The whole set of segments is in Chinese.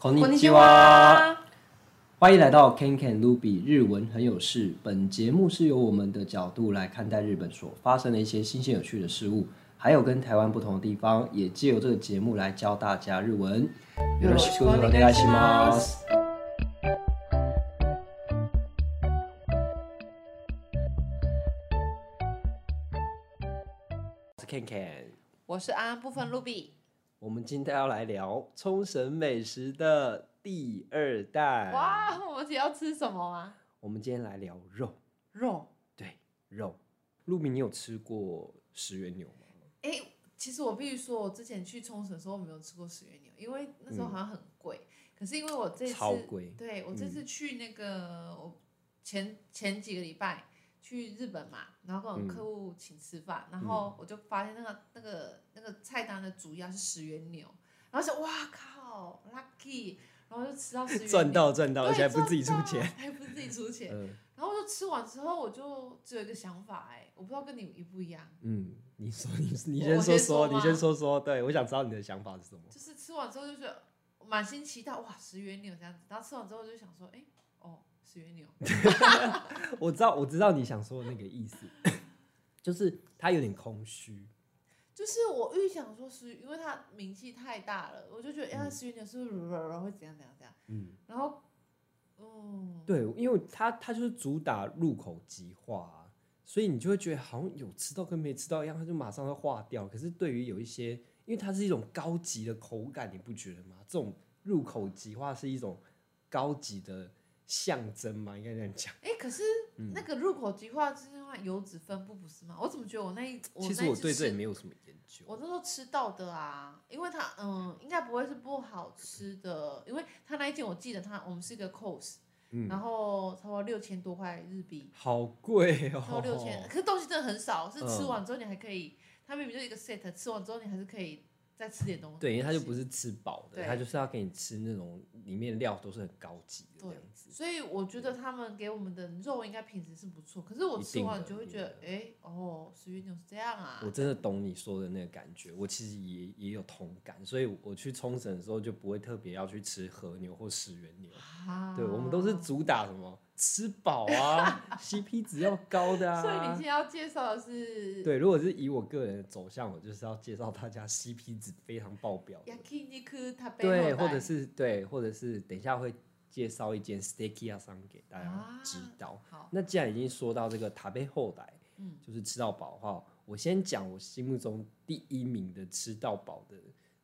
こんにちは，欢迎来到 KenKen Ruby 日文很有事。本节目是由我们的角度来看待日本所发生的一些新鲜有趣的事物，还有跟台湾不同的地方，也借由这个节目来教大家日文。よろしくお愿いします。我是 KenKen，我是安安部分 Ruby。 我们今天要来聊冲绳美食的第二代。哇，我们今天要吃什么吗？我们今天来聊肉。肉？对，肉。露米，你有吃过石原牛吗？哎、欸，其实我必须说，我之前去冲绳的时候，我没有吃过石原牛，因为那时候好像很贵。嗯、可是因为我这次超贵，对我这次去那个，嗯、我前前几个礼拜。去日本嘛，然后跟我客户请吃饭，嗯、然后我就发现那个那个那个菜单的主要是十元牛，然后想哇靠，lucky，然后就吃到十元牛，赚到赚到，而且还不自己出钱，还不是自己出钱，嗯、然后就吃完之后，我就只有一个想法，哎，我不知道跟你一不一样，嗯，你说你 你先说说，你先说说，对，我想知道你的想法是什么，就是吃完之后就是满心期待，哇，十元牛这样子，然后吃完之后就想说，哎。石原牛，我知道，我知道你想说的那个意思，就是它有点空虚。就是我预想说是，因为它名气太大了，我就觉得，哎、嗯，石原牛是不是会怎样怎样怎样？嗯，然后，嗯，对，因为它它就是主打入口即化，所以你就会觉得好像有吃到跟没吃到一样，它就马上会化掉。可是对于有一些，因为它是一种高级的口感，你不觉得吗？这种入口即化是一种高级的。象征嘛，应该这样讲。哎、欸，可是那个入口即化之话，油脂分布不是吗？我怎么觉得我那一，我其实我对这也没有什么研究。我那时候吃到的啊，因为它嗯，应该不会是不好吃的，因为它那一件我记得它我们是一个 course，、嗯、然后差不多六千多块日币，好贵哦。超六千，可是东西真的很少，是吃完之后你还可以，嗯、它明明就一个 set，吃完之后你还是可以。再吃点东西，对，因为它就不是吃饱的，它就是要给你吃那种里面料都是很高级的这样子。所以我觉得他们给我们的肉应该品质是不错，可是我吃完就会觉得，哎、欸，哦，石原牛是这样啊。我真的懂你说的那个感觉，我其实也也有同感，所以我去冲绳的时候就不会特别要去吃和牛或石原牛。啊、对，我们都是主打什么？吃饱啊，CP 值要高的啊。所以你今天要介绍的是？对，如果是以我个人的走向，我就是要介绍大家 CP 值非常爆表的。对，或者是对，或者是等一下会介绍一间 steaky 屋さん给大家知道。啊、好，那既然已经说到这个食べ放题，嗯，就是吃到饱的话，我先讲我心目中第一名的吃到饱的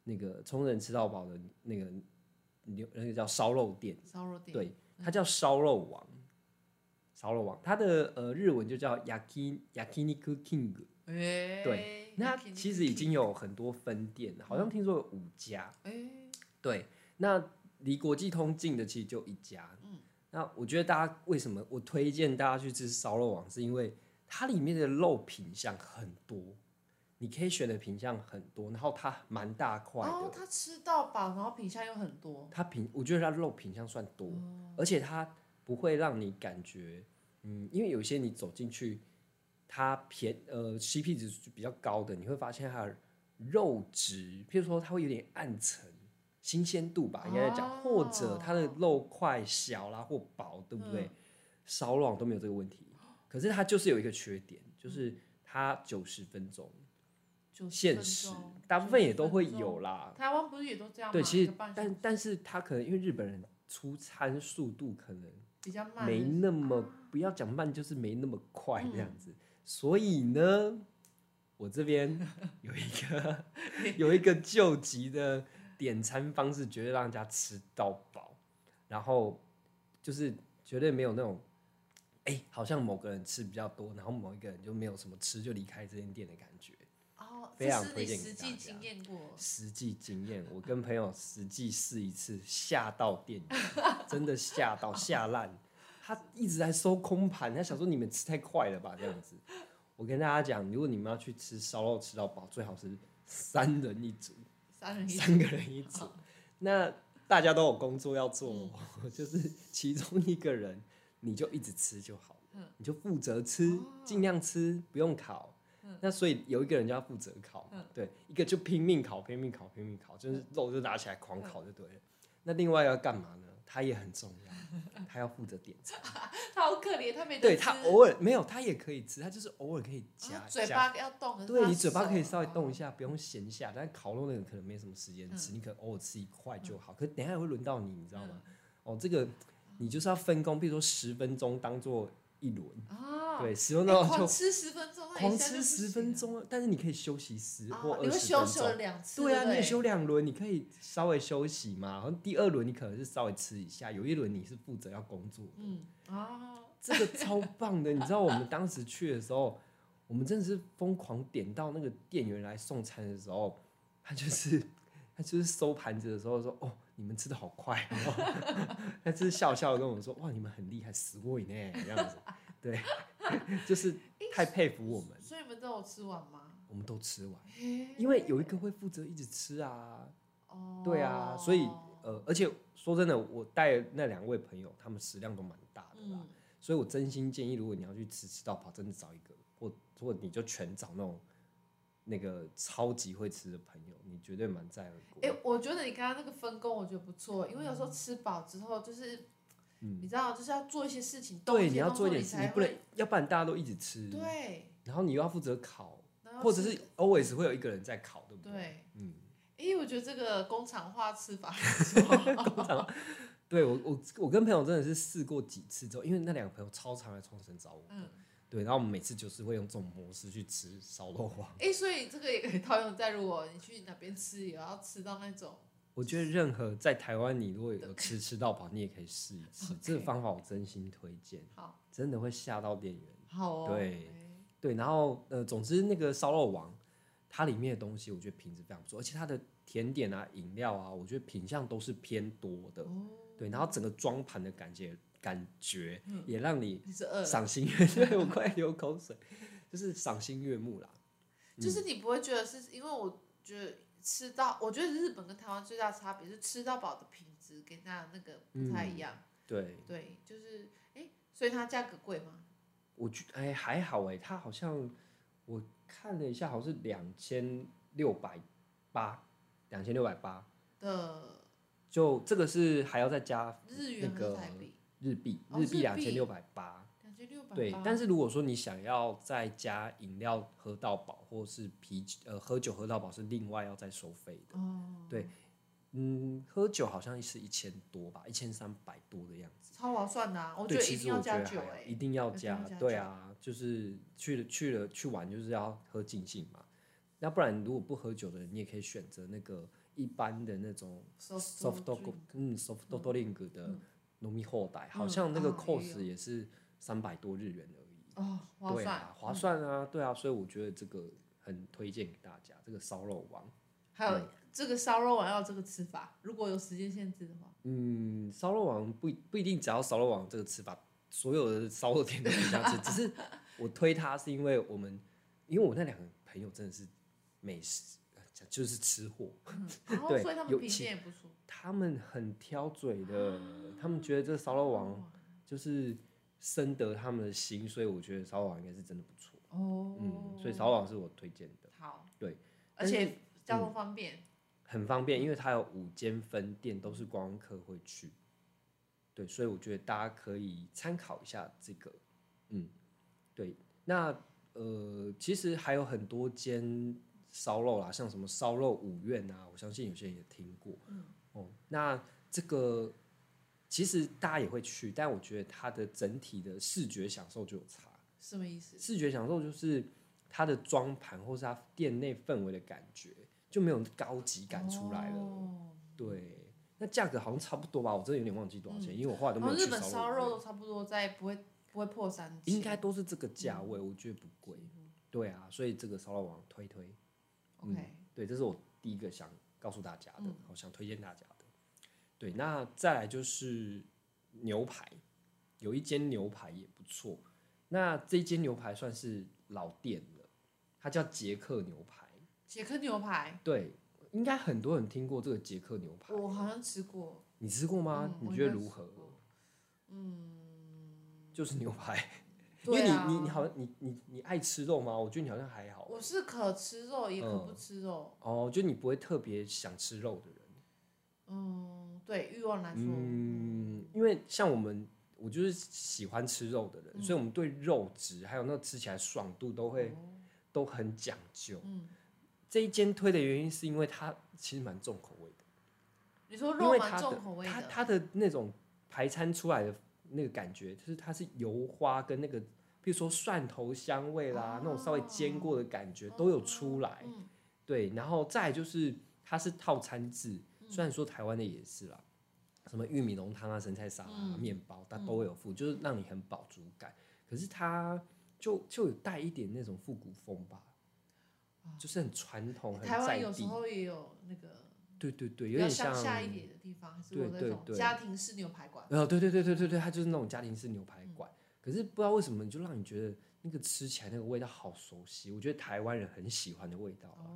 那个冲绳吃到饱的那个牛，那个叫烧肉店。烧肉店，对，它叫烧肉王。 烧肉王，它的呃日文就叫 Yaki Yakiniku King，欸、对，那其实已经有很多分店，好像听说有五家，欸、对，那离国际通近的其实就一家，嗯、那我觉得大家为什么我推荐大家去吃烧肉王，是因为它里面的肉品相很多，你可以选的品相很多，然后它蛮大块的，哦，它吃到饱，然后品相又很多，它品我觉得它肉品相算多，哦、而且它。不会让你感觉，嗯，因为有些你走进去，它便呃 CP 值比较高的，你会发现它的肉质，譬如说它会有点暗沉，新鲜度吧，应该讲，哦、或者它的肉块小啦或薄，对不对？烧肉、嗯、都没有这个问题，可是它就是有一个缺点，就是它九十分钟，限时，大部分也都会有啦。台湾不是也都这样吗？对，其实但但是它可能因为日本人出餐速度可能。比较慢，没那么不要讲慢，就是没那么快这样子。嗯、所以呢，我这边 有一个有一个救急的点餐方式，绝对让人家吃到饱。然后就是绝对没有那种，哎、欸，好像某个人吃比较多，然后某一个人就没有什么吃就离开这间店的感觉。哦，非常推荐给大家。实际经验过，实际经验，我跟朋友实际试一次，吓到店员，真的吓到吓烂。他一直在收空盘，他想说你们吃太快了吧这样子。我跟大家讲，如果你们要去吃烧肉吃到饱，最好是三人一组，三人一组，三个人一组。那大家都有工作要做，嗯、就是其中一个人你就一直吃就好，嗯、你就负责吃，尽量吃，不用烤。那所以有一个人就要负责烤，对，一个就拼命烤，拼命烤，拼命烤，就是肉就拿起来狂烤就对了。那另外要干嘛呢？他也很重要，他要负责点餐。他好可怜，他没对他偶尔没有，他也可以吃，他就是偶尔可以夹、啊、嘴巴要动。对，你嘴巴可以稍微动一下，不用闲下。但烤肉那个可能没什么时间吃，嗯、你可能偶尔吃一块就好。嗯、可是等一下也会轮到你，你知道吗？嗯、哦，这个你就是要分工，比如说十分钟当做一轮。啊对，十分钟就狂吃十分钟，狂吃十分钟，但是你可以休息十或二十分钟。你会休息两次？对啊，你也休两轮，你可以稍微休息嘛。然后第二轮你可能是稍微吃一下，有一轮你是负责要工作的。嗯啊，这个超棒的。你知道我们当时去的时候，我们真的是疯狂点到那个店员来送餐的时候，他就是他就是收盘子的时候说：“哦，你们吃的好快哦。”他只是笑笑的跟我们说：“哇，你们很厉害，死过瘾呢。”这样子。对，就是太佩服我们。欸、所以你们都有吃完吗？我们都吃完，因为有一个会负责一直吃啊。哦，对啊，所以呃，而且说真的，我带那两位朋友，他们食量都蛮大的啦。嗯、所以我真心建议，如果你要去吃吃到饱，真的找一个，或或你就全找那种那个超级会吃的朋友，你绝对满载而归。哎、欸，我觉得你刚刚那个分工，我觉得不错，因为有时候吃饱之后就是。嗯、你知道，就是要做一些事情，对，你要做一点事，你不能，要不然大家都一直吃，对。然后你又要负责烤，或者是 always 会有一个人在烤，对不对？对，嗯。哎，我觉得这个工厂化吃法，工厂化，对我我我跟朋友真的是试过几次之后，因为那两个朋友超常来冲绳找我，嗯，对。然后我们每次就是会用这种模式去吃烧肉王。哎，所以这个也可以套用在如果你去哪边吃，也要吃到那种。我觉得任何在台湾，你如果有吃吃到饱，你也可以试一次。这个方法我真心推荐，好，真的会吓到店员。好哦，对对。然后呃，总之那个烧肉王，它里面的东西我觉得品质非常不错，而且它的甜点啊、饮料啊，我觉得品相都是偏多的。哦、对，然后整个装盘的感觉感觉也让你赏心悦目。对，我快流口水，就是赏心悦目啦。就是你不会觉得是因为我觉得。吃到，我觉得日本跟台湾最大差别是吃到饱的品质跟它那个不太一样。嗯、对对，就是哎、欸，所以它价格贵吗？我觉哎、欸、还好哎，它好像我看了一下，好像是两千六百八，两千六百八的。就这个是还要再加日元和台币，日币日币两千六百八。对，但是如果说你想要再加饮料喝到饱，或是啤酒呃喝酒喝到饱是另外要再收费的。哦。对，嗯，喝酒好像是一千多吧，一千三百多的样子。超划算的啊！我觉得一定要加酒哎，一定要加。对啊，就是去了去了去玩就是要喝尽兴嘛。那不然如果不喝酒的人，你也可以选择那个一般的那种 soft dog 嗯 soft drink 的饮み放题，好像那个 cost 也是。三百多日元而已哦，划算，啊，划算啊，对啊，所以我觉得这个很推荐给大家，这个烧肉王。还有这个烧肉王要这个吃法，如果有时间限制的话，嗯，烧肉王不不一定只要烧肉王这个吃法，所有的烧肉店都可以这样吃，只是我推它是因为我们，因为我那两个朋友真的是美食，就是吃货，嗯，对，所以他们品也不错，他们很挑嘴的，他们觉得这个烧肉王就是。深得他们的心，所以我觉得烧肉王应该是真的不错哦。嗯，所以烧肉王是我推荐的。好，对，而且交通方便，很方便，因为它有五间分店，都是观光客会去。对，所以我觉得大家可以参考一下这个。嗯，对，那呃，其实还有很多间烧肉啦，像什么烧肉五院啊，我相信有些人也听过。嗯，哦，那这个。其实大家也会去，但我觉得它的整体的视觉享受就有差。什么意思？视觉享受就是它的装盘或是它店内氛围的感觉就没有高级感出来了。哦、对，那价格好像差不多吧？我真的有点忘记多少钱，嗯、因为我后来都没有去烧肉。日本烧肉都差不多在不会不会破三千，应该都是这个价位，嗯、我觉得不贵。嗯、对啊，所以这个烧肉王推推。OK，、嗯、对，这是我第一个想告诉大家的，我、嗯、想推荐大家的。对，那再来就是牛排，有一间牛排也不错。那这间牛排算是老店了，它叫杰克牛排。杰克牛排？对，应该很多人听过这个杰克牛排。我好像吃过。你吃过吗？嗯、你觉得如何？嗯，就是牛排。因为你你你好像你你你爱吃肉吗？我觉得你好像还好。我是可吃肉也可不吃肉。嗯、哦，就你不会特别想吃肉的人。嗯。对欲望来说，嗯，因为像我们，我就是喜欢吃肉的人，嗯、所以我们对肉质还有那个吃起来爽度都会、哦、都很讲究。嗯，这一间推的原因是因为它其实蛮重口味的。你说肉蛮重口味的，它它的那种排餐出来的那个感觉，就是它是油花跟那个，比如说蒜头香味啦，哦、那种稍微煎过的感觉都有出来。对，然后再就是它是套餐制。虽然说台湾的也是啦，什么玉米浓汤啊、生菜沙拉、啊、面包，它都会有附，就是让你很饱足感。可是它就就有带一点那种复古风吧，就是很传统、很在地。台湾有时候也有那个，对对对，有点像乡下一点的地方，是那种家庭式牛排馆。呃，对对对对对对，它就是那种家庭式牛排馆。可是不知道为什么，就让你觉得那个吃起来那个味道好熟悉。我觉得台湾人很喜欢的味道啊。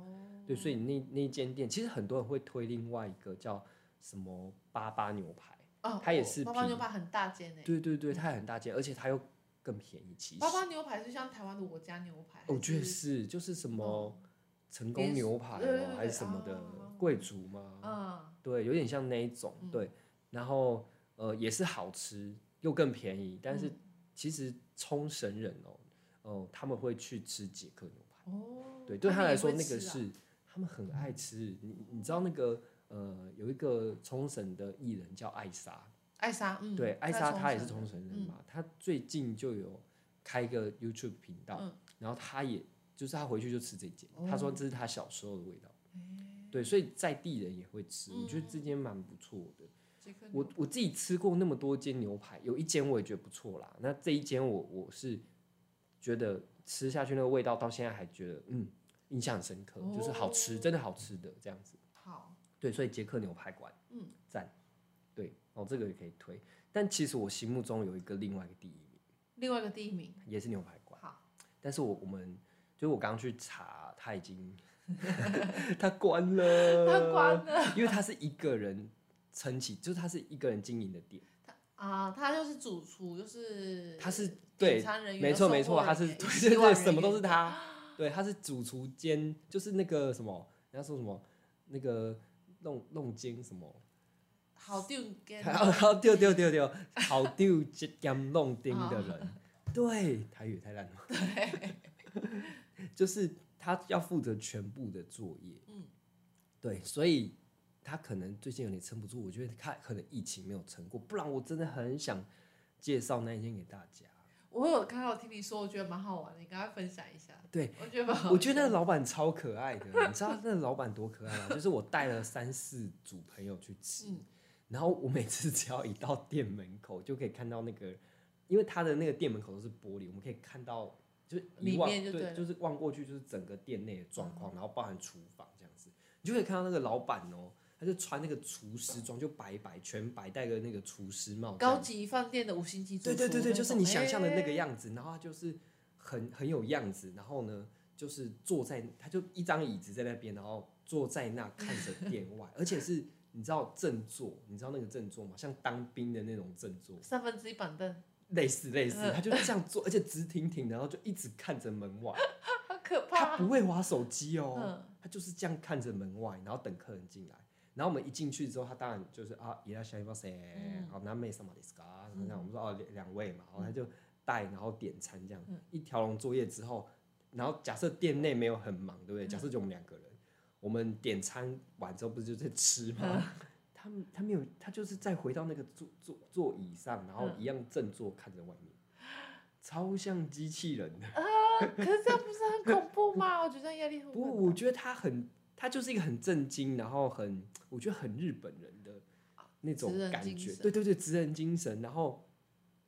对，所以那那间店其实很多人会推另外一个叫什么八八牛排，哦、它也是八八牛排很大间诶。对对对，它也很大间，而且它又更便宜。其实八八牛排是像台湾的我家牛排，我觉得是就是什么成功牛排哦，还是什么的贵族吗？嗯，对，有点像那一种。对，然后呃也是好吃又更便宜，但是其实冲绳人哦，哦他们会去吃捷克牛排哦，对，对他来说那个是。他们很爱吃，你你知道那个呃，有一个冲绳的艺人叫艾莎，艾莎，嗯，对，艾莎她也是冲绳人嘛，她、嗯、最近就有开一个 YouTube 频道，嗯、然后她也就是她回去就吃这间，她、哦、说这是她小时候的味道，欸、对，所以在地人也会吃，嗯、我觉得这间蛮不错的。我我自己吃过那么多间牛排，有一间我也觉得不错啦，那这一间我我是觉得吃下去那个味道到现在还觉得嗯。印象很深刻，就是好吃，真的好吃的这样子。好，对，所以杰克牛排馆，嗯，赞，对，哦，这个也可以推。但其实我心目中有一个另外一个第一名，另外一个第一名也是牛排馆。好，但是我我们就是我刚刚去查，他已经 他关了，他关了，因为他是一个人撑起，就是他是一个人经营的店。啊，他就是主厨，就是他是对，没错没错，他是对对对，什么都是他。对，他是主厨兼，就是那个什么，人家说什么，那个弄弄兼什么，好丢兼，好丢丢丢丢，好丢兼弄丁的人，对，台语太烂了，对，就是他要负责全部的作业，嗯，对，所以他可能最近有点撑不住，我觉得他可能疫情没有撑过，不然我真的很想介绍那一间给大家。我有看到听你说，我觉得蛮好玩的，你赶快分享一下。对，我觉得蛮好。我觉得那个老板超可爱的，你知道那个老板多可爱吗？就是我带了三四组朋友去吃，嗯、然后我每次只要一到店门口，就可以看到那个，因为他的那个店门口都是玻璃，我们可以看到，就是一望就对，就是望过去就是整个店内的状况，嗯、然后包含厨房这样子，你就可以看到那个老板哦、喔。他就穿那个厨师装，就白白全白，戴个那个厨师帽。高级饭店的五星级。对对对对，就是你想象的那个样子。欸、然后他就是很很有样子，然后呢，就是坐在，他就一张椅子在那边，然后坐在那看着 店外，而且是你知道正坐，你知道那个正坐吗？像当兵的那种正坐。三分之一板凳。类似类似，他就这样坐，而且直挺挺，然后就一直看着门外。好可怕。他不会滑手机哦，嗯、他就是这样看着门外，然后等客人进来。然后我们一进去之后，他当然就是啊，伊拉夏伊巴塞，好，南美什么的斯卡，这样我们说哦两两位嘛，然后他就带，然后点餐这样，一条龙作业之后，然后假设店内没有很忙，对不对？假设就我们两个人，我们点餐完之后不是就在吃吗？他们他没有，他就是再回到那个座座座椅上，然后一样正坐看着外面，超像机器人的。可是这样不是很恐怖吗？我觉得压力很。不，我觉得他很。他就是一个很震惊，然后很，我觉得很日本人的那种感觉，对对对，职人精神。然后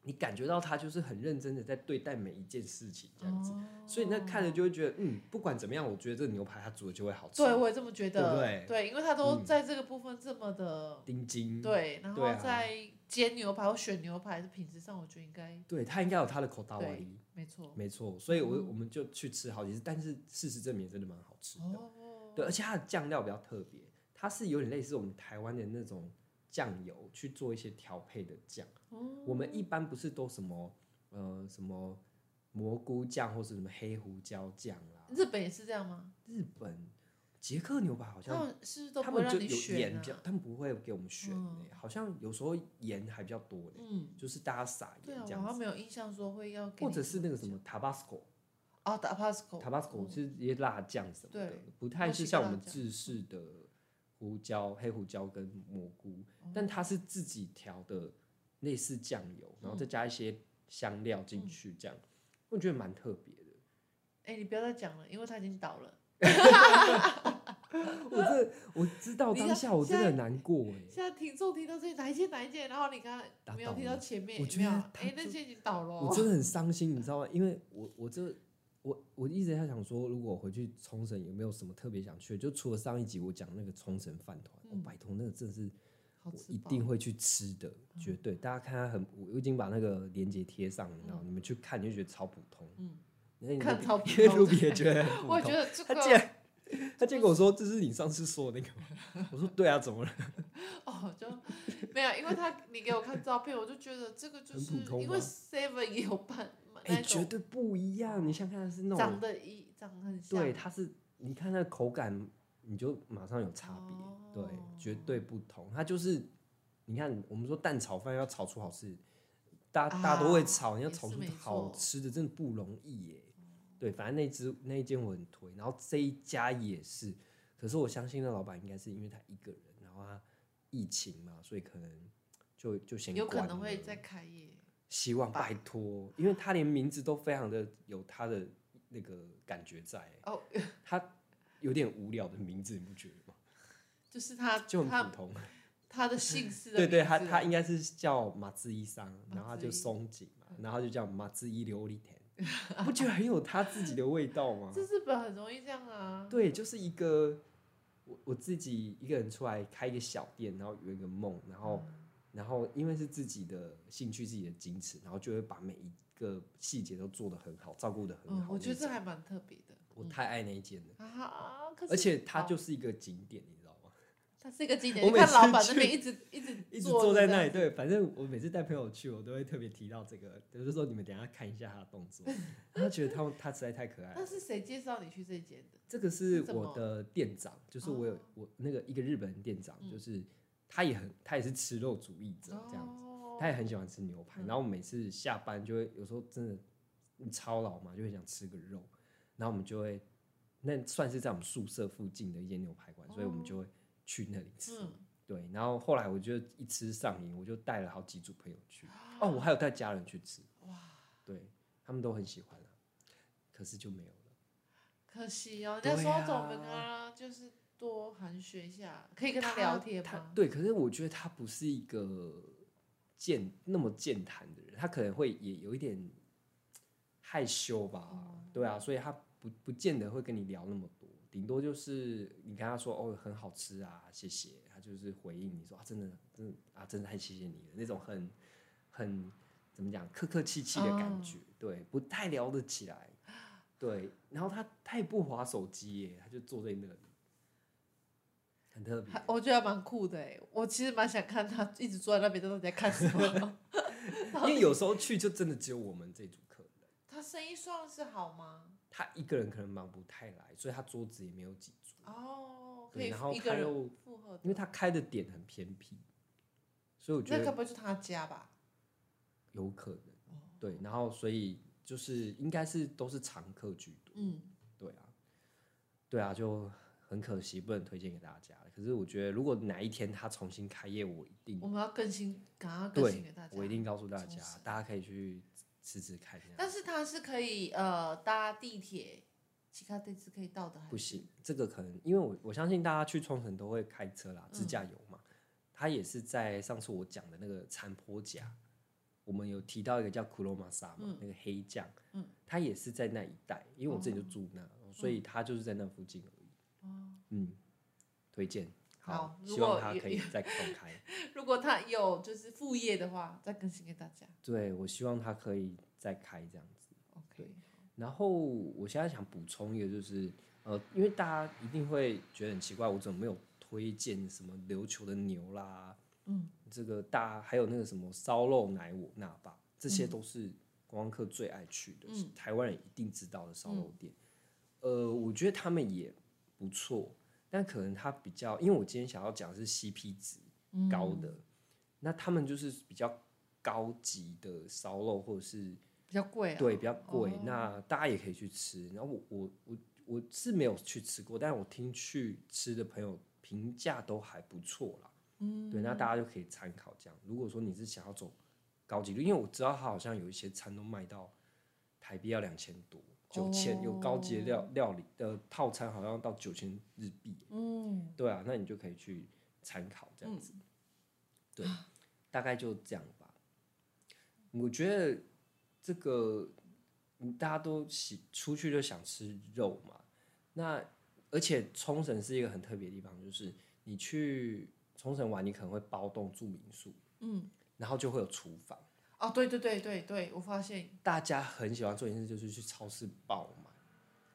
你感觉到他就是很认真的在对待每一件事情这样子，哦、所以那看着就会觉得，嗯，不管怎么样，我觉得这个牛排他煮的就会好吃。对，我也这么觉得。对不对？对，因为他都在这个部分这么的盯紧。对，然后在煎牛排或选牛排的品质上，我觉得应该。对，他应该有他的口大威力。没错。没错，所以我我们就去吃好几次，但是事实证明真的蛮好吃的。哦对，而且它的酱料比较特别，它是有点类似我们台湾的那种酱油去做一些调配的酱。哦、我们一般不是都什么呃什么蘑菇酱或是什么黑胡椒酱啦？日本也是这样吗？日本捷克牛排好像他们是不是都他们就有盐选比较，啊？他们不会给我们选、嗯欸好像有时候盐还比较多嘞、嗯，就是大家撒盐这样子，我好像没有印象说会要给或者是那个什么 Tabasco。哦，Tabasco。Tabasco 是一些辣酱什么的对，不太是像我们墨西哥辣酱制式的胡椒、黑胡椒跟蘑菇，哦但它是自己调的类似酱油，然后再加一些香料进去，这样、我觉得蛮特别的。哎，你不要再讲了，因为它已经倒了。我这我知道当下我真的很难过哎，现在听众听到这里哪一件哪一件，然后你刚刚没有听到前面，我觉得他哎，那件已经倒了哦。我真的很伤心，你知道吗？因为我我这我我一直在想说，如果回去冲绳有没有什么特别想去的？就除了上一集我讲那个冲绳饭团，我拜托那个真的是。我一定会去吃的，绝对。大家看它很，我已经把那个链接贴上了，然后你们去看，你就觉得超普通。嗯，那你看超普因为通 Ruby 也觉得我觉。得这个他竟然，他竟然跟我说这是你上次说的那个吗，我说对啊，怎么了？哦，就没有，因为他你给我看照片，我就觉得这个就是因为 Seven 也有办哎，绝对不一样。你想看的是那种长种，得一长得很像，对，它是你看那个口感，你就马上有差别，对，哦绝对不同。它就是你看，我们说蛋炒饭要炒出好吃，大家大家都会炒，你要炒出好吃的真的不容易耶。对，反正那只那一间我很推，然后这一家也是。可是我相信那老板应该是因为他一个人，然后他疫情嘛，所以可能就就先有可能会再开业。希望拜托，因为他连名字都非常的有他的那个感觉在。哦，他有点无聊的名字，你不觉得吗？就是他就很普通。他的姓氏的对对，他他应该是叫马自一桑，然后他就松井嘛，然后就叫马自一琉璃田，不觉得很有他自己的味道吗？这日本很容易这样啊。对，就是一个我我自己一个人出来开一个小店，然后有一个梦，然后、然后因为是自己的兴趣、自己的矜持，然后就会把每一个细节都做得很好，照顾得很嗯，好。我觉得这还蛮特别的。我太爱那一间了，啊，而且它就是一个景点，你知道吗？它是一个景点，我看老板那去边一直 一直一直坐坐在那里，对，反正我每次带朋友去，我都会特别提到这个，就是说你们等一下看一下他的动作，他觉得他他实在太可爱了。那是谁介绍你去这间的？这个是我的店长，就是我有、哦我那个一个日本人店长，嗯就是他也很他也是吃肉主义者这样子，哦他也很喜欢吃牛排，嗯然后我每次下班就会有时候真的你操劳嘛，就会想吃个肉，然后我们就会那算是在我们宿舍附近的一间牛排馆，所以我们就会去那里吃。嗯对，然后后来我就一吃上瘾，我就带了好几组朋友去。哦，我还有带家人去吃。哇，对他们都很喜欢啊，可是就没有了。可惜哦，对人家说总啊跟他就是多寒暄一下，可以跟他聊天吗？对，可是我觉得他不是一个健那么健谈的人，他可能会也有一点害羞吧。哦对啊，所以他不不见得会跟你聊那么多，顶多就是你跟他说哦很好吃啊，谢谢，他就是回应你说啊真的真的啊真的太谢谢你了那种很很怎么讲客客气气的感觉，对，不太聊得起来。对，然后他他也不划手机耶，他就坐在那里，很特别。我觉得还蛮酷的哎，我其实蛮想看他一直坐在那边，到底在看什么。因为有时候去就真的只有我们这组客人，他生意算是好吗？他一个人可能忙不太来，所以他桌子也没有几桌。哦，可以对然后他又因为他开的点很偏僻，所以我觉得那该不会是他家吧？有可能。哦对，然后所以就是应该是都是常客居多。嗯，对啊，对啊，就很可惜不能推荐给大家。可是我觉得如果哪一天他重新开业，我一定我们要更新，赶快更新对给大家。我一定告诉大家，大家可以去吃吃看。但是它是可以呃搭地铁，其他地址可以到的，还是不行，这个可能因为我我相信大家去冲绳都会开车啦，自驾游嘛。它也是在上次我讲的那个残坡甲，我们有提到一个叫库罗玛萨嘛，那个黑将，嗯，它也是在那一带，因为我自己就住那，所以它就是在那附近而已。嗯，推荐。好希望他可以再重开。如果他有就是副业的话，再更新给大家。对，我希望他可以再开这样子。OK，然后我现在想补充一个，就是呃，因为大家一定会觉得很奇怪，我怎么没有推荐什么琉球的牛啦，嗯，这个大还有那个什么烧肉奶我那霸，这些都是观光客最爱去的，台湾人一定知道的烧肉店。呃，我觉得他们也不错，但可能它比较，因为我今天想要讲的是 CP 值高的，嗯、那他们就是比较高级的烧肉，或者是比较贵，对，比较贵。哦、那大家也可以去吃。然后我我我我是没有去吃过，但是我听去吃的朋友评价都还不错啦。嗯，对，那大家就可以参考这样。如果说你是想要走高级的，因为我知道它好像有一些餐都卖到台币要两千多。九千有高级的料料理的套餐，好像到九千日币。嗯，对啊，那你就可以去参考这样子。嗯、对，大概就这样吧。我觉得这个大家都喜出去就想吃肉嘛。那而且冲绳是一个很特别的地方，就是你去冲绳玩，你可能会包栋住民宿，嗯，然后就会有厨房。哦，对对对对对，我发现大家很喜欢做一件事，就是去超市爆买，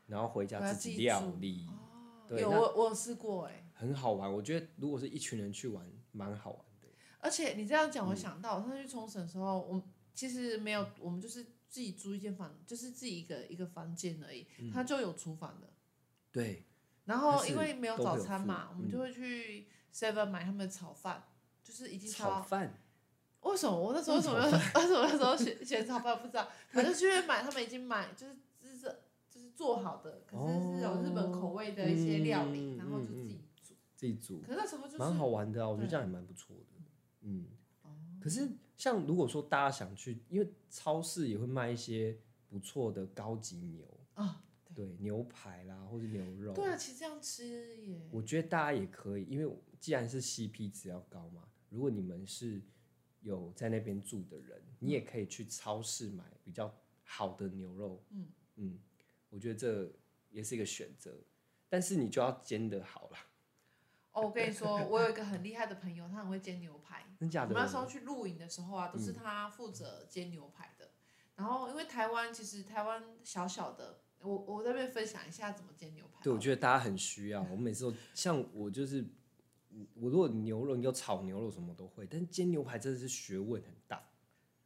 然后回家自己料理。哦，对，有我我试过哎，很好玩。我觉得如果是一群人去玩，蛮好玩的。而且你这样讲，我想到我上次去冲绳的时候，我其实没有，我们就是自己租一间房，就是自己一个一个房间而已，它就有厨房的。对。然后因为没有早餐嘛，我们就会去 Seven 买他们的炒饭，就是已经炒饭。为什么？我那时候为什么？为什么那时候选选炒饭不知道，反正去买他们已经买就是就是就是做好的，可是是有日本口味的一些料理，然后就自己煮。自己煮。可是那时候就是蛮好玩的啊，我觉得这样也蛮不错的。嗯，可是像如果说大家想去，因为超市也会卖一些不错的高级牛。啊，对。牛排啦或者牛肉。对啊，其实这样吃也，我觉得大家也可以，因为既然是 CP 值要高嘛，如果你们是。有在那边住的人，你也可以去超市买比较好的牛肉。嗯嗯，我觉得这也是一个选择，但是你就要煎得好了。哦，我跟你说，我有一个很厉害的朋友，他很会煎牛排。真假的？我们那时候去露营的时候啊，都是他负责煎牛排的。嗯、然后，因为台湾其实台湾小小的，我我在这边分享一下怎么煎牛排。对，我觉得大家很需要。我每次都像我就是。我如果牛肉，你有炒牛肉什么都会，但煎牛排真的是学问很大。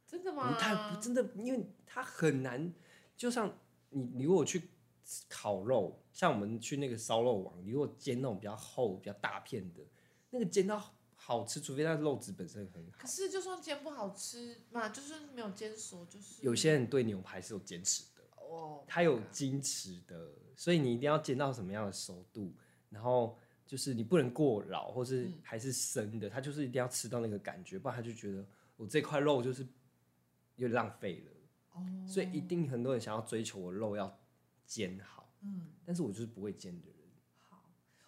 真的吗？它真的，因为它很难。就像你，你如果去烤肉，像我们去那个烧肉网，你如果煎那种比较厚、比较大片的，那个煎到好吃，除非它肉质本身很好。可是就算煎不好吃嘛，就是没有煎熟，就是有些人对牛排是有坚持的哦，他有矜持的，所以你一定要煎到什么样的熟度，然后。就是你不能过老，或是还是生的，嗯、他就是一定要吃到那个感觉，不然他就觉得我这块肉就是有点浪费了。哦，所以一定很多人想要追求我肉要煎好，嗯，但是我就是不会煎的人。好，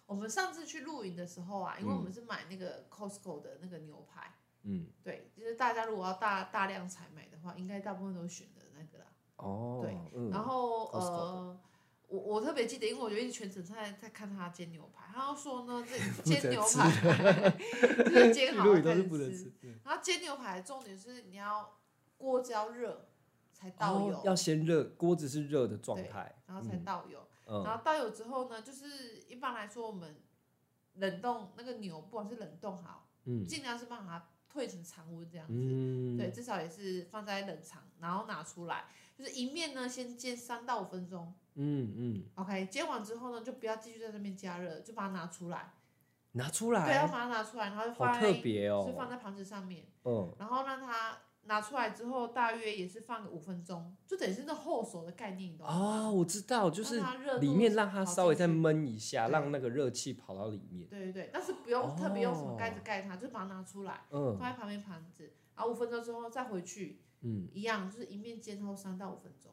我们上次去露营的时候啊，因为我们是买那个 Costco 的那个牛排，嗯，对，就是大家如果要大大量采买的话，应该大部分都选的那个啦。哦，对，嗯、然后呃。我我特别记得，因为我觉得全程在在看他煎牛排，他说呢，这 煎牛排 就是煎好了才吃。然后煎牛排的重点是你要锅子要热才倒油，要先热，锅子是热的状态，然后才倒油。然后倒油之后呢，就是一般来说我们冷冻那个牛，不管是冷冻好，尽量是把它退成常温这样子，对，至少也是放在冷藏，然后拿出来，就是一面呢先煎三到五分钟。嗯嗯，OK，煎完之后呢，就不要继续在那边加热，就把它拿出来，拿出来，对，要把它拿出来，然后就放在，好特别哦，就放在盘子上面，嗯，然后让它拿出来之后，大约也是放个五分钟，就等于是那后熟的概念，你懂吗？哦，我知道，就是里面让它稍微再焖一下，让那个热气跑到里面。对对对，但是不用特别用什么盖子盖它，就把它拿出来，嗯，放在旁边盘子，然后五分钟之后再回去，嗯，一样就是一面煎后三到五分钟。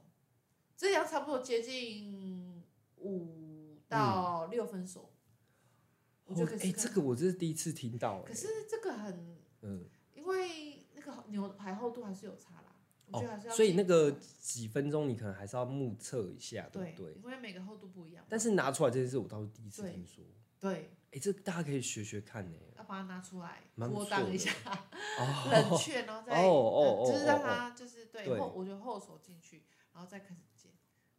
这样差不多接近五到六分熟，我觉得哎，这个我这是第一次听到。可是这个很，嗯，因为那个牛排厚度还是有差啦，我觉得还是要。所以那个几分钟你可能还是要目测一下，对不对？因为每个厚度不一样。但是拿出来这件事我倒是第一次听说。对，哎，这大家可以学学看呢。要把它拿出来脱档一下，冷却，然后再哦哦就是让它就是对后，我觉得后手进去，然后再开始。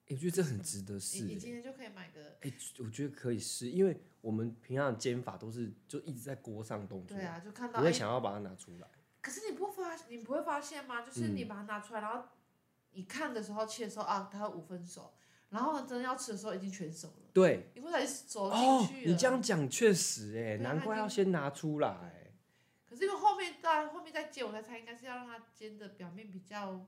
我觉得这很值得试。你今天就可以买个。哎，我觉得可以试，因为我们平常的煎法都是就一直在锅上动作。对啊，就看到。我会想要把它拿出来。可是你不发，你不会发现吗？就是你把它拿出来，然后你看的时候切的时候啊，它五分熟，然后真的要吃的时候已经全熟了。对，因为才走进去、哦、你这样讲确实哎，难怪要先拿出来。可是因为后面在后面再煎，我才猜应该是要让它煎的表面比较，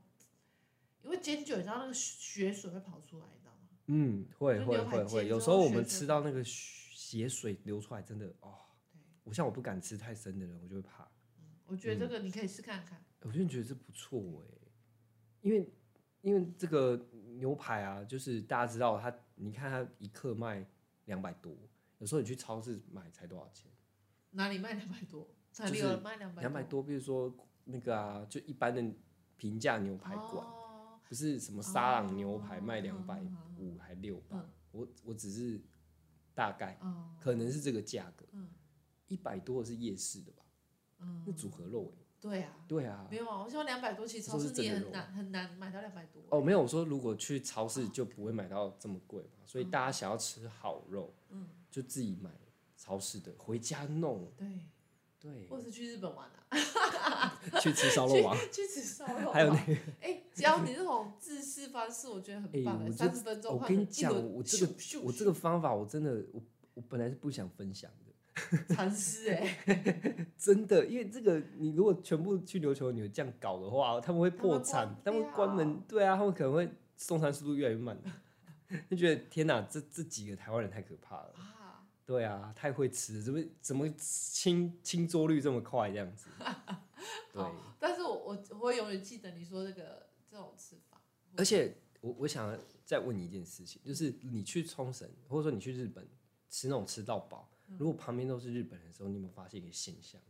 因为煎久，你知道那个血水会跑出来，你知道吗？嗯，会会会会，有时候我们吃到那个血水流出来，真的哦。我像我不敢吃太深的人，我就会怕。嗯，我觉得这个你可以试看看。我真的觉得这不错哎，因为因为这个牛排啊，就是大家知道它，你看它一克卖两百多，有时候你去超市买才多少钱？哪里卖两百多？就是卖两百两百多，比如说那个啊，就一般的平价牛排馆，哦，不是什么沙朗牛排卖两百五还六百，嗯，我我只是大概，嗯，可能是这个价格，一、嗯、百多的是夜市的吧，嗯，那组合肉哎。对啊，对啊，没有啊，我说两百多，其实超市也很难很难买到两百多。哦，没有，我说如果去超市就不会买到这么贵嘛，所以大家想要吃好肉，嗯，就自己买超市的，回家弄。对对，或是去日本玩啊，去吃烧肉王，去吃烧肉，还有那个，哎，只要你这种自制方式，我觉得很棒，三十分钟。我跟你讲，我这个我这个方法，我真的，我我本来是不想分享的。尝试哎，真的，因为这个你如果全部去琉球你这样搞的话，他们会破产，他们会关门，对啊，他们可能会送餐速度越来越慢。就觉得天哪，这这几个台湾人太可怕了啊！对啊，太会吃了，怎么怎么清清桌率这么快这样子？对，但是我我我会永远记得你说这个这种吃法。而且我我想再问你一件事情，就是你去冲绳或者说你去日本吃那种吃到饱。如果旁边都是日本人的时候，你有没有发现一个现象？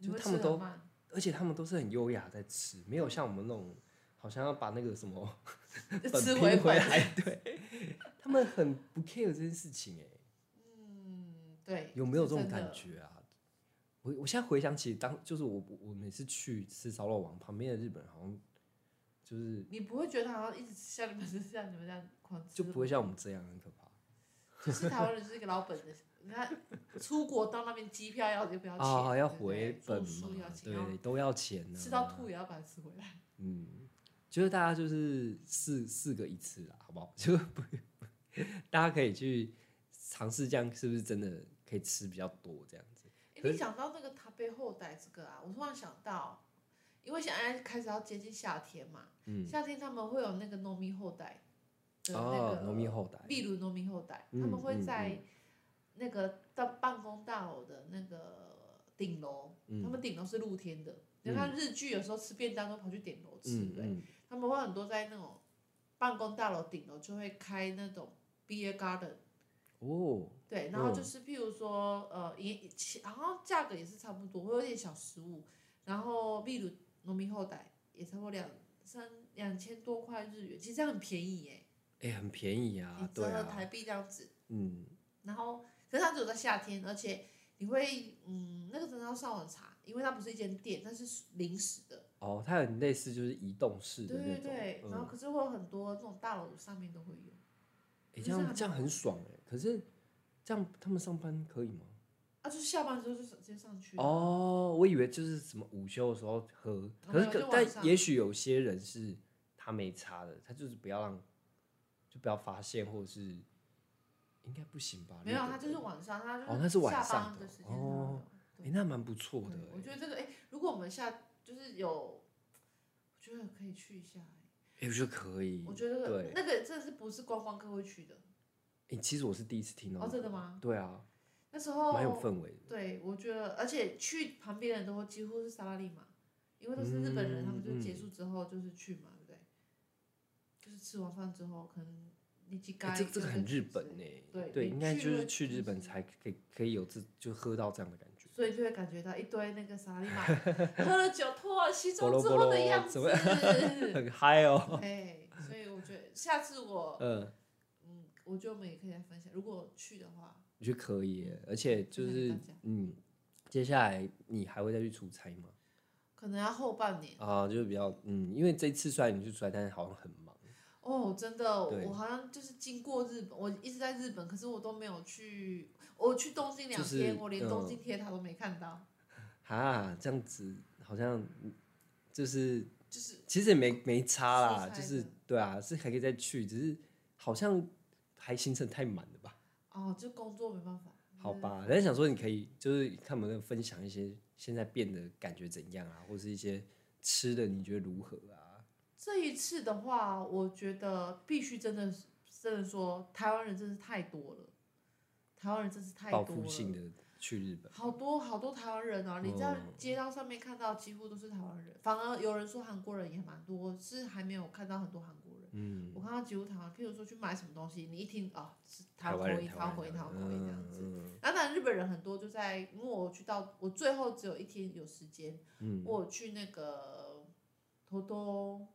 就他们都，而且他们都是很优雅在吃，没有像我们那种好像要把那个什么 吃回回来。对，他们很不 care 这件事情哎。嗯，对。有没有这种感觉啊？我我现在回想起当，就是我我每次去吃烧肉王旁边的日本人，好像就是你不会觉得他好像一直像你们是像你们这样狂吃，就不会像我们这样很可怕。就是台湾人是一个老本的。你看，出国到那边机票要就不要钱，啊，要回本嘛，对，都要钱呢。吃到吐也要把它吃回来。嗯，就是大家就是四四个一次啦，好不好？就不，大家可以去尝试，这样是不是真的可以吃比较多这样子？欸、你讲到那个塔贝后代这个啊，我突然想到，因为现在开始要接近夏天嘛，嗯，夏天他们会有那个糯米后代的那个糯米后代，例如糯米后代，他们会在。那个到办公大楼的那个顶楼，嗯、他们顶楼是露天的。你、嗯、看日剧有时候吃便当都跑去顶楼吃，嗯、对、嗯，他们会很多在那种办公大楼顶楼就会开那种 beer garden。哦。对，然后就是譬如说，呃，也然后价格也是差不多，会有点小失误，然后例如农民后代也差不多两三两千多块日元，其实很便宜耶。哎、欸，很便宜啊，对啊。折合台币这样子。嗯。然后。可是它只有在夏天，而且你会，嗯，那个真的要上网查，因为它不是一间店，它是临时的。哦，它很类似就是移动式的。对对对，嗯、然后可是会有很多这种大楼上面都会有。哎、欸，这样这样很爽哎！可是这样他们上班可以吗？啊，就是下班之后就直接上去。哦，我以为就是什么午休的时候喝，可是可但也许有些人是他没差的，他就是不要让，就不要发现或者是。应该不行吧？没有，他就是晚上，他就哦，那是晚上的时间哦。哎、欸，那蛮不错的。我觉得这个，哎、欸，如果我们下就是有，我觉得可以去一下。哎、欸，我觉得可以。我觉得、那个、对那个真的是不是观光客会去的？哎、欸，其实我是第一次听到、那个。哦，真的吗？对啊。那时候蛮有氛围的。对，我觉得，而且去旁边的人都会几乎是沙拉利嘛，因为都是日本人，嗯、他们就结束之后就是去嘛，对不对？就是吃完饭之后可能。欸、这这个很日本呢，对，对应该就是去日本才可以可以有这就喝到这样的感觉，所以就会感觉到一堆那个沙利马 喝了酒脱了西装之后的样子，波罗波罗很嗨哦。哎，所以我觉得下次我嗯嗯，我觉得我们也可以来分享，如果去的话，我觉得可以，而且就是嗯，接下来你还会再去出差吗？可能要后半年啊，就是比较嗯，因为这次虽然你去出差，但是好像很忙。哦，真的，我好像就是经过日本，我一直在日本，可是我都没有去。我去东京两天，就是，我连东京铁塔都没看到。啊，这样子好像就是就是，其实也没没差啦，就是对啊，是还可以再去，只是好像还行程太满了吧？哦，就工作没办法。好吧，人家想说你可以就是看能不能分享一些现在变得感觉怎样啊，或是一些吃的你觉得如何啊？这一次的话，我觉得必须真的真的说，台湾人真是太多了，台湾人真是太多了。报复性的。去日本，好多好多台湾人啊！你在街道上面看到几乎都是台湾人，反而有人说韩国人也蛮多，是还没有看到很多韩国人。嗯，我看到几乎台湾，譬如说去买什么东西，你一听啊，是台湾口音，台湾口音，台湾口音这样子。当然，日本人很多，就在因为我去到我最后只有一天有时间，我去那个偷偷。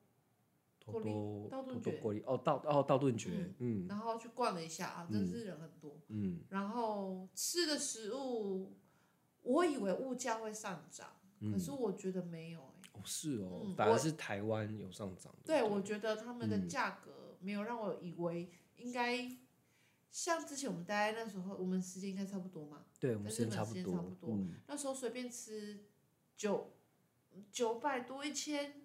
多道顿堀哦，道哦道顿堀，嗯，然后去逛了一下啊，真是人很多，嗯，然后吃的食物，我以为物价会上涨，可是我觉得没有哎，哦是哦，反而是台湾有上涨，对，我觉得他们的价格没有让我以为应该像之前我们待那时候，我们时间应该差不多嘛，对，我们时间差不多，那时候随便吃九九百多一千。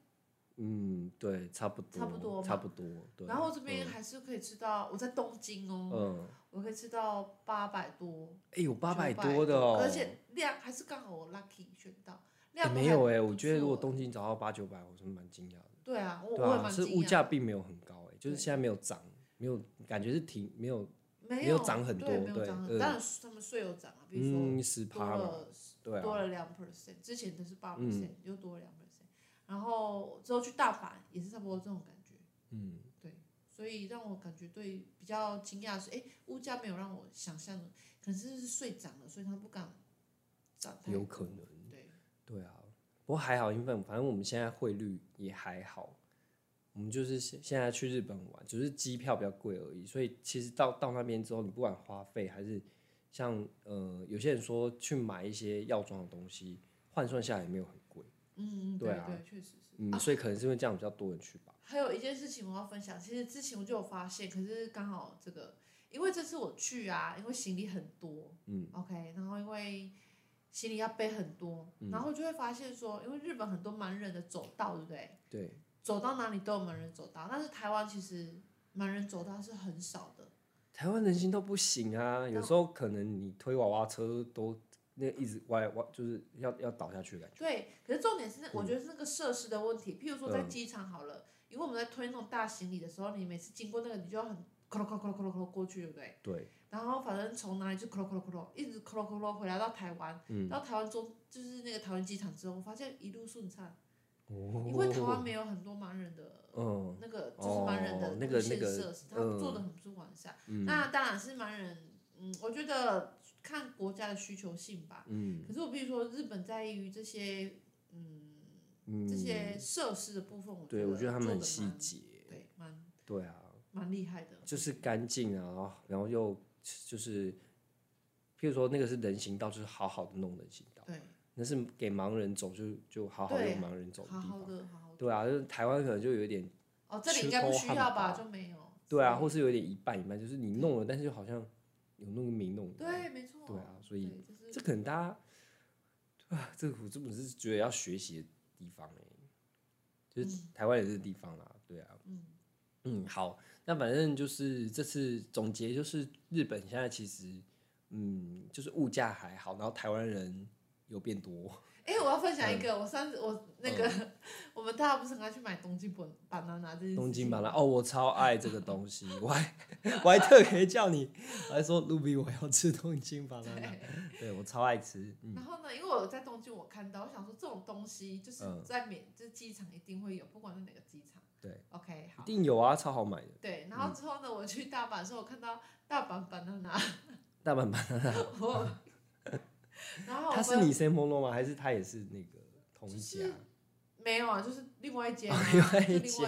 嗯，对，差不多，差不多，差不多。对。然后这边还是可以吃到，我在东京哦，嗯，我可以吃到八百多。哎，有八百多的哦，而且量还是刚好我 lucky 选到。量没有哎，我觉得如果东京找到八九百，我真的蛮惊讶的。对啊，我我也蛮惊讶。是物价并没有很高哎，就是现在没有涨，没有感觉是挺没有没有涨很多，对，当然他们税有涨啊，比如说多了，对，多了两 percent，之前都是八 percent，又多了两。然后之后去大阪也是差不多这种感觉，嗯，对，所以让我感觉对比较惊讶是，哎，物价没有让我想象的，可能是税涨了，所以他不敢涨。有可能，对，对啊，不过还好，因为反正我们现在汇率也还好，我们就是现现在去日本玩，只是机票比较贵而已，所以其实到到那边之后，你不管花费还是像呃有些人说去买一些药妆的东西，换算下来也没有很。嗯，对啊，对，确实是。嗯，所以可能是因为这样比较多人去吧。还有一件事情我要分享，其实之前我就有发现，可是刚好这个，因为这次我去啊，因为行李很多，嗯，OK，然后因为行李要背很多，然后就会发现说，因为日本很多盲人的走道，对不对？对。走到哪里都有盲人走道，但是台湾其实盲人走道是很少的。台湾人行都不行啊，有时候可能你推娃娃车都。那一直歪歪，就是要要倒下去的感觉。对，可是重点是，我觉得是那个设施的问题。譬如说在机场好了，因为我们在推那种大行李的时候，你每次经过那个，你就要很咯咯咯咯咯咯过去，对不对？对。然后反正从哪里就咯咯咯咯，一直咯咯咯回来到台湾，到台湾中就是那个桃园机场之后，我发现一路顺畅。哦。因为台湾没有很多盲人的，嗯，那个就是盲人的那个那个设施，他做的很不完善。那当然是盲人，嗯，我觉得。看国家的需求性吧，嗯，可是我比如说日本在于这些，嗯，嗯。这些设施的部分，我觉得对我觉得他们很细节，对，蛮对啊，蛮厉害的，就是干净啊，然后又就是，譬如说那个是人行道，就是好好的弄人行道，对，那是给盲人走就就好好用盲人走的地方，好好的，好好的，对啊，就是台湾可能就有点，哦，这里应该不需要吧，就没有，对啊，或是有点一半一半，就是你弄了，但是就好像。有弄名弄？对，没错。对啊，所以这可能大家，啊，这个我真的是觉得要学习的地方哎，就是台湾也是地方啦，对啊，嗯嗯，好，那反正就是这次总结就是日本现在其实，嗯，就是物价还好，然后台湾人有变多。哎，我要分享一个，我上次我那个 我们大家不是很爱去买东京本 banana 这些东京 banana 哦，我超爱这个东西，我还 我还特别叫你，我还说 Ruby 我要吃东京 banana，对我超爱吃。然后呢，因为我在东京我看到，我想说这种东西就是在免就是机场一定会有，不管是哪个机场。对，OK 好。一定有啊，超好买的。对，然后之后呢，我去大阪的时候，我看到大阪 banana。大阪 banana。然后他是你 Nissan Mono 吗？还是他也是那个同一家？没有啊，就是另外一间，另外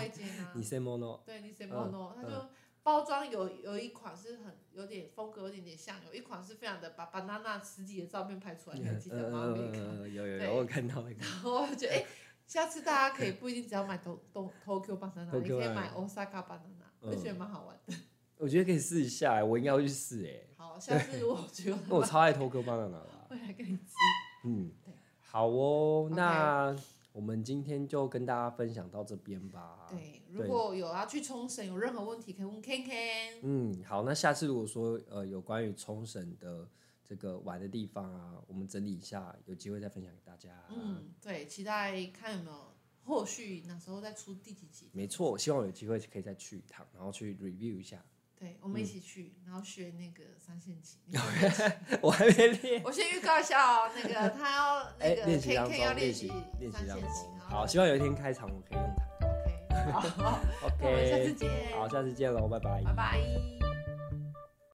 一间啊。Nissan Mono。对，Nissan Mono，它就包装有有一款是很有点风格，有点点像，有一款是非常的把 banana 实体的照片拍出来，你还记得吗？有有有，我看到那个。然后我觉得，哎，下次大家可以不一定只要买东东 Tokyo banana，你可以买 Osaka banana，我觉得蛮好玩的。我觉得可以试一下，我应该会去试哎。好，下次如果觉得，我超爱 Tokyo banana 的。会来跟你吃。嗯，好哦。那我们今天就跟大家分享到这边吧。对，如果有要去冲绳，有任何问题可以问 Ken Ken。嗯，好，那下次如果说呃有关于冲绳的这个玩的地方啊，我们整理一下，有机会再分享给大家。嗯，对，期待看有没有后续，哪时候再出第几集。没错，希望有机会可以再去一趟，然后去 review 一下。对，我们一起去，嗯、然后学那个三线琴。我还没练。我先预告一下哦，那个 他要那个 Ken Ken 要练习练习三线琴。好，希望有一天开场我可以用它。OK，好，OK，okay, 下次见。好，下次见喽，拜拜。拜拜。